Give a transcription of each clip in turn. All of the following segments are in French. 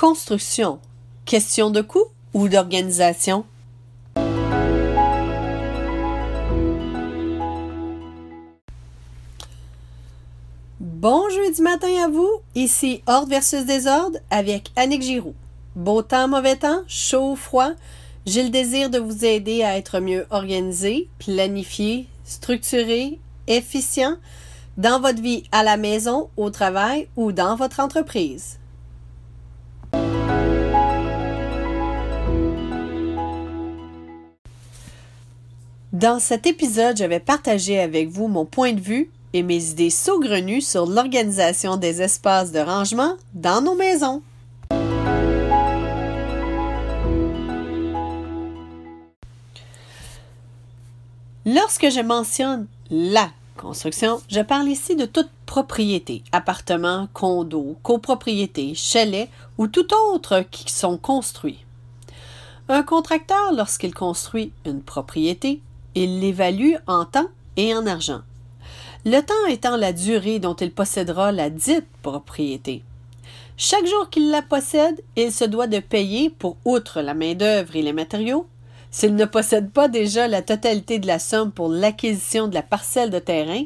Construction. Question de coût ou d'organisation? Bon jeudi matin à vous, ici Ordre versus Désordre avec Annick Giroux. Beau temps, mauvais temps, chaud, froid, j'ai le désir de vous aider à être mieux organisé, planifié, structuré, efficient dans votre vie à la maison, au travail ou dans votre entreprise. Dans cet épisode, je vais partager avec vous mon point de vue et mes idées saugrenues sur l'organisation des espaces de rangement dans nos maisons. Lorsque je mentionne la construction, je parle ici de toute propriété, appartement, condo, copropriété, chalet ou tout autre qui sont construits. Un contracteur, lorsqu'il construit une propriété, il l'évalue en temps et en argent. Le temps étant la durée dont il possédera la dite propriété. Chaque jour qu'il la possède, il se doit de payer pour, outre la main-d'œuvre et les matériaux, s'il ne possède pas déjà la totalité de la somme pour l'acquisition de la parcelle de terrain,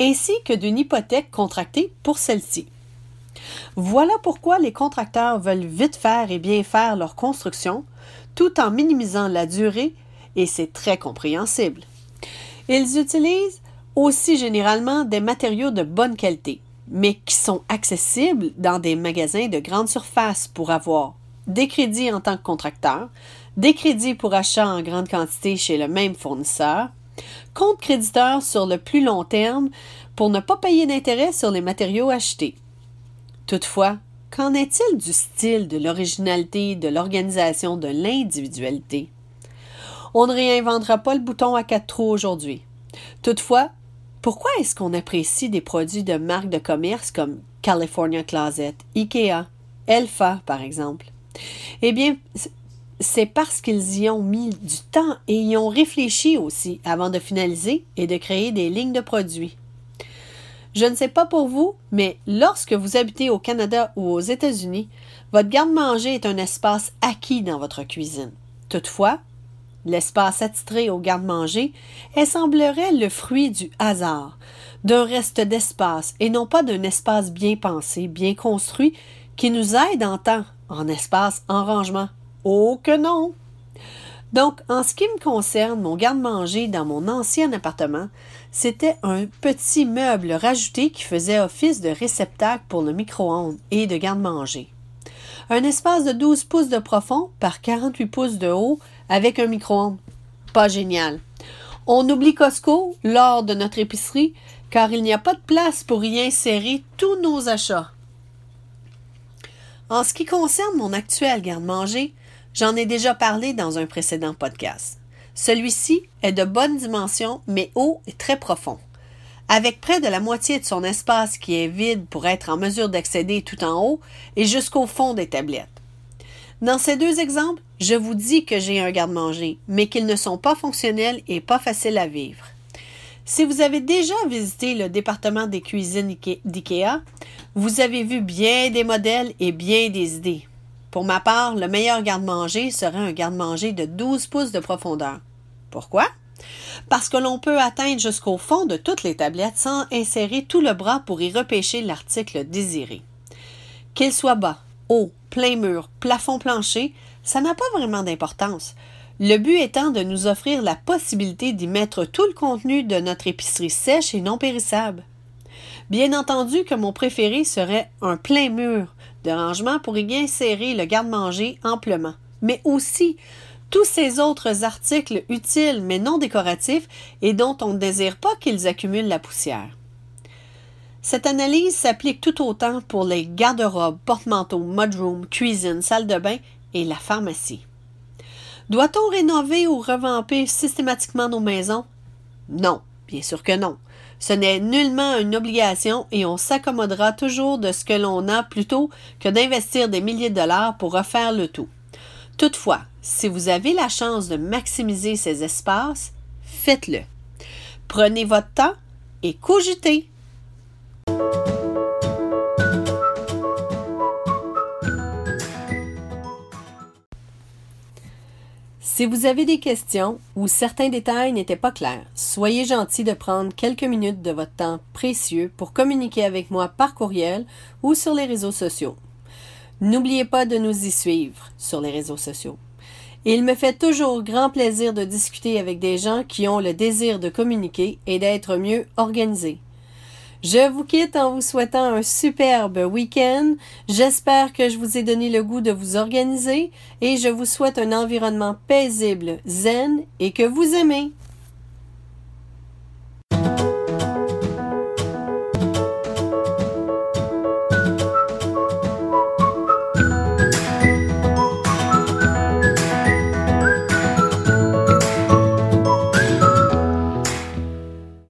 ainsi que d'une hypothèque contractée pour celle-ci. Voilà pourquoi les contracteurs veulent vite faire et bien faire leur construction, tout en minimisant la durée, et c'est très compréhensible. Ils utilisent aussi généralement des matériaux de bonne qualité, mais qui sont accessibles dans des magasins de grande surface pour avoir des crédits en tant que contracteur, des crédits pour achat en grande quantité chez le même fournisseur, compte créditeur sur le plus long terme pour ne pas payer d'intérêt sur les matériaux achetés. Toutefois, qu'en est-il du style, de l'originalité, de l'organisation, de l'individualité? On ne réinventera pas le bouton à quatre trous aujourd'hui. Toutefois, pourquoi est-ce qu'on apprécie des produits de marques de commerce comme California Closet, IKEA, Elfa, par exemple? Eh bien, c'est parce qu'ils y ont mis du temps et y ont réfléchi aussi avant de finaliser et de créer des lignes de produits. Je ne sais pas pour vous, mais lorsque vous habitez au Canada ou aux États-Unis, votre garde-manger est un espace acquis dans votre cuisine. Toutefois, l'espace attitré au garde-manger semblerait le fruit du hasard, d'un reste d'espace et non pas d'un espace bien pensé, bien construit, qui nous aide en temps, en espace, en rangement, Oh que non! Donc, en ce qui me concerne, mon garde-manger dans mon ancien appartement, c'était un petit meuble rajouté qui faisait office de réceptacle pour le micro-ondes et de garde-manger. Un espace de 12 pouces de profond par 48 pouces de haut avec un micro-ondes. Pas génial. On oublie Costco lors de notre épicerie car il n'y a pas de place pour y insérer tous nos achats. En ce qui concerne mon actuel garde-manger, J'en ai déjà parlé dans un précédent podcast. Celui-ci est de bonne dimension, mais haut et très profond. Avec près de la moitié de son espace qui est vide pour être en mesure d'accéder tout en haut et jusqu'au fond des tablettes. Dans ces deux exemples, je vous dis que j'ai un garde-manger, mais qu'ils ne sont pas fonctionnels et pas faciles à vivre. Si vous avez déjà visité le département des cuisines d'IKEA, vous avez vu bien des modèles et bien des idées. Pour ma part, le meilleur garde-manger serait un garde-manger de 12 pouces de profondeur. Pourquoi? Parce que l'on peut atteindre jusqu'au fond de toutes les tablettes sans insérer tout le bras pour y repêcher l'article désiré. Qu'il soit bas, haut, plein mur, plafond plancher, ça n'a pas vraiment d'importance. Le but étant de nous offrir la possibilité d'y mettre tout le contenu de notre épicerie sèche et non périssable. Bien entendu que mon préféré serait un plein mur, de rangement pour y insérer le garde-manger amplement, mais aussi tous ces autres articles utiles mais non décoratifs et dont on ne désire pas qu'ils accumulent la poussière. Cette analyse s'applique tout autant pour les garde-robes, porte-manteaux, mudroom, cuisine, salle de bain la pharmacie. Doit-on rénover ou revamper systématiquement nos maisons? Non, bien sûr que non. Ce n'est nullement une obligation et on s'accommodera toujours de ce que l'on a plutôt que d'investir des milliers de dollars pour refaire le tout. Toutefois, si vous avez la chance de maximiser ces espaces, faites-le. Prenez votre temps et cogitez. Si vous avez des questions ou certains détails n'étaient pas clairs, soyez gentil de prendre quelques minutes de votre temps précieux pour communiquer avec moi par courriel ou sur les réseaux sociaux. N'oubliez pas de nous y suivre sur les réseaux sociaux. Il me fait toujours grand plaisir de discuter avec des gens qui ont le désir de communiquer et d'être mieux organisés. Je vous quitte en vous souhaitant un superbe week-end. J'espère que je vous ai donné le goût de vous organiser et je vous souhaite un environnement paisible, zen et que vous aimez.